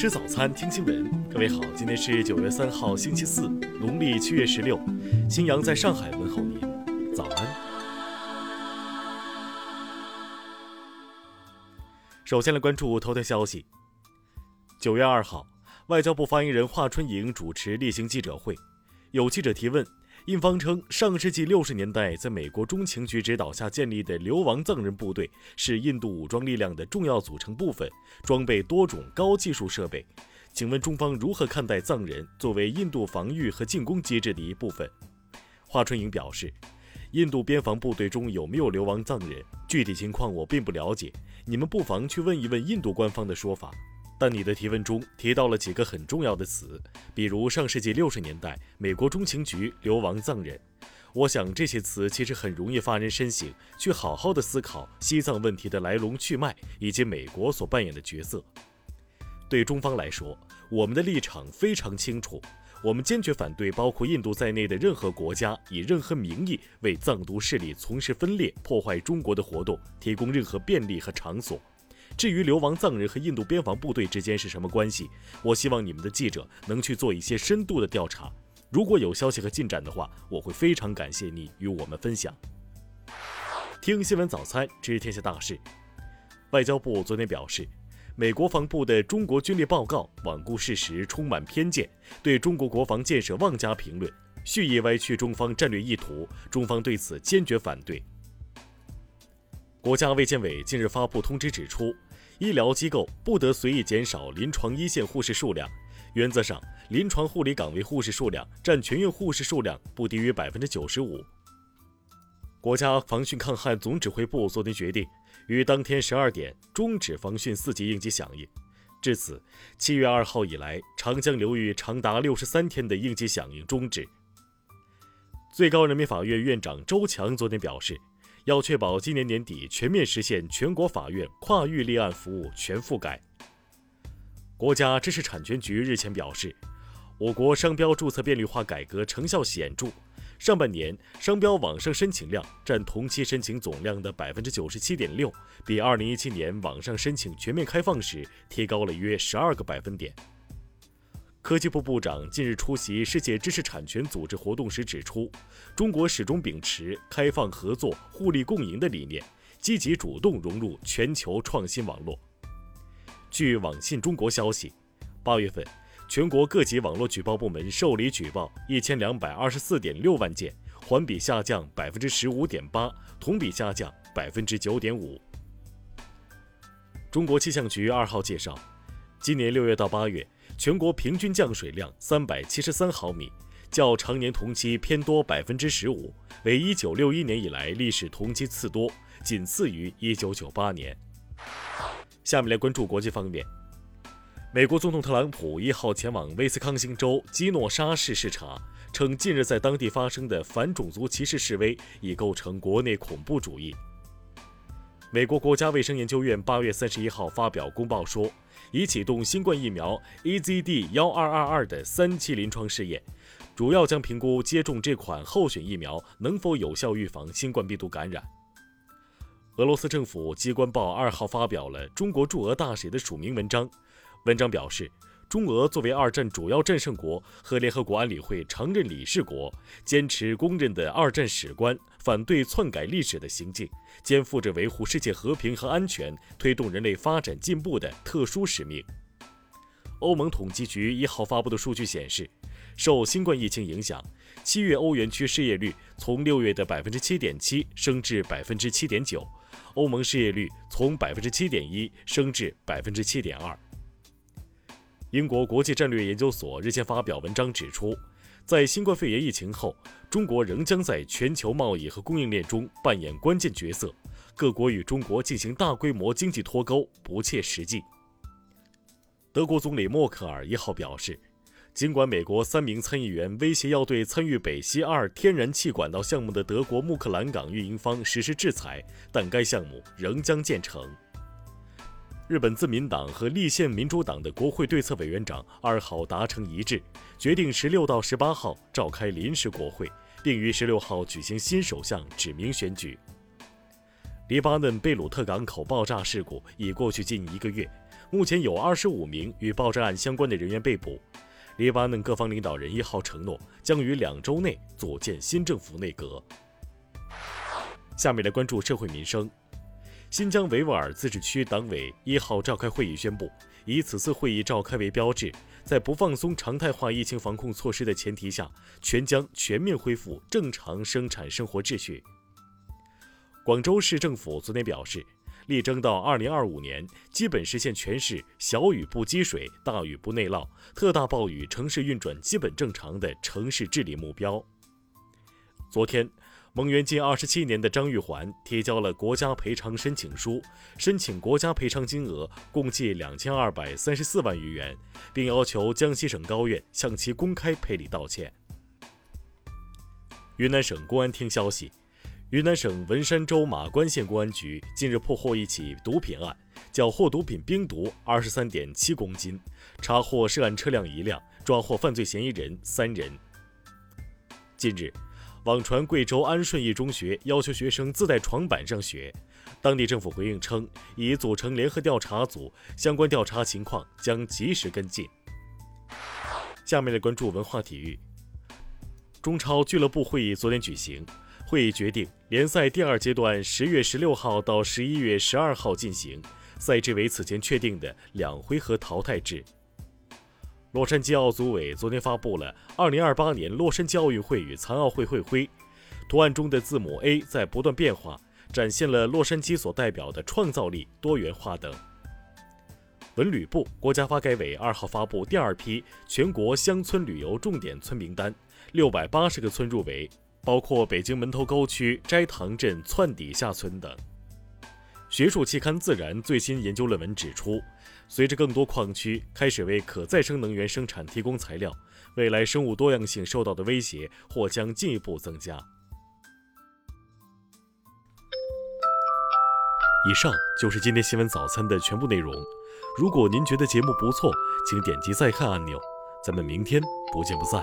吃早餐，听新闻。各位好，今天是九月三号，星期四，农历七月十六。新阳在上海问候您，早安。首先来关注头条消息。九月二号，外交部发言人华春莹主持例行记者会，有记者提问。印方称，上世纪六十年代在美国中情局指导下建立的流亡藏人部队是印度武装力量的重要组成部分，装备多种高技术设备。请问中方如何看待藏人作为印度防御和进攻机制的一部分？华春莹表示，印度边防部队中有没有流亡藏人，具体情况我并不了解，你们不妨去问一问印度官方的说法。但你的提问中提到了几个很重要的词，比如上世纪六十年代美国中情局流亡藏人，我想这些词其实很容易发人深省，去好好的思考西藏问题的来龙去脉以及美国所扮演的角色。对中方来说，我们的立场非常清楚，我们坚决反对包括印度在内的任何国家以任何名义为藏独势力从事分裂、破坏中国的活动提供任何便利和场所。至于流亡藏人和印度边防部队之间是什么关系，我希望你们的记者能去做一些深度的调查。如果有消息和进展的话，我会非常感谢你与我们分享。听新闻早餐知天下大事。外交部昨天表示，美国防部的中国军力报告罔顾事实，充满偏见，对中国国防建设妄加评论，蓄意歪曲中方战略意图，中方对此坚决反对。国家卫健委近日发布通知指出。医疗机构不得随意减少临床一线护士数量，原则上，临床护理岗位护士数量占全院护士数量不低于百分之九十五。国家防汛抗旱总指挥部昨天决定，于当天十二点终止防汛四级应急响应。至此，七月二号以来，长江流域长达六十三天的应急响应终止。最高人民法院院长周强昨天表示。要确保今年年底全面实现全国法院跨域立案服务全覆盖。国家知识产权局日前表示，我国商标注册便利化改革成效显著，上半年商标网上申请量占同期申请总量的百分之九十七点六，比二零一七年网上申请全面开放时提高了约十二个百分点。科技部部长近日出席世界知识产权组织活动时指出，中国始终秉持开放合作、互利共赢的理念，积极主动融入全球创新网络。据网信中国消息，八月份，全国各级网络举报部门受理举报一千两百二十四点六万件，环比下降百分之十五点八，同比下降百分之九点五。中国气象局二号介绍，今年六月到八月。全国平均降水量三百七十三毫米，较常年同期偏多百分之十五，为一九六一年以来历史同期次多，仅次于一九九八年。下面来关注国际方面，美国总统特朗普一号前往威斯康星州基诺沙市视察，称近日在当地发生的反种族歧视示威已构成国内恐怖主义。美国国家卫生研究院八月三十一号发表公报说。已启动新冠疫苗 AZD 幺二二二的三期临床试验，主要将评估接种这款候选疫苗能否有效预防新冠病毒感染。俄罗斯政府机关报二号发表了中国驻俄大使的署名文章，文章表示。中俄作为二战主要战胜国和联合国安理会常任理事国，坚持公认的二战史观，反对篡改历史的行径，肩负着维护世界和平和安全、推动人类发展进步的特殊使命。欧盟统计局一号发布的数据显示，受新冠疫情影响，七月欧元区失业率从六月的百分之七点七升至百分之七点九，欧盟失业率从百分之七点一升至百分之七点二。英国国际战略研究所日前发表文章指出，在新冠肺炎疫情后，中国仍将在全球贸易和供应链中扮演关键角色。各国与中国进行大规模经济脱钩不切实际。德国总理默克尔一号表示，尽管美国三名参议员威胁要对参与北溪二天然气管道项目的德国穆克兰港运营方实施制裁，但该项目仍将建成。日本自民党和立宪民主党的国会对策委员长二号达成一致，决定十六到十八号召开临时国会，并于十六号举行新首相指名选举。黎巴嫩贝鲁特港口爆炸事故已过去近一个月，目前有二十五名与爆炸案相关的人员被捕。黎巴嫩各方领导人一号承诺，将于两周内组建新政府内阁。下面来关注社会民生。新疆维吾尔自治区党委一号召开会议宣布，以此次会议召开为标志，在不放松常态化疫情防控措施的前提下，全疆全面恢复正常生产生活秩序。广州市政府昨天表示。力争到二零二五年，基本实现全市小雨不积水、大雨不内涝、特大暴雨城市运转基本正常的城市治理目标。昨天，蒙冤近二十七年的张玉环提交了国家赔偿申请书，申请国家赔偿金额共计两千二百三十四万余元，并要求江西省高院向其公开赔礼道歉。云南省公安厅消息。云南省文山州马关县公安局近日破获一起毒品案，缴获毒品冰毒二十三点七公斤，查获涉案车辆一辆，抓获犯罪嫌疑人三人。近日，网传贵州安顺一中学要求学生自带床板上学，当地政府回应称已组成联合调查组，相关调查情况将及时跟进。下面来关注文化体育，中超俱乐部会议昨天举行。会议决定，联赛第二阶段十月十六号到十一月十二号进行，赛制为此前确定的两回合淘汰制。洛杉矶奥组委昨天发布了二零二八年洛杉矶奥运会与残奥会会徽，图案中的字母 A 在不断变化，展现了洛杉矶所代表的创造力、多元化等。文旅部、国家发改委二号发布第二批全国乡村旅游重点村名单，六百八十个村入围。包括北京门头沟区斋堂镇窜底下村等。学术期刊《自然》最新研究论文指出，随着更多矿区开始为可再生能源生产提供材料，未来生物多样性受到的威胁或将进一步增加。以上就是今天新闻早餐的全部内容。如果您觉得节目不错，请点击再看按钮。咱们明天不见不散。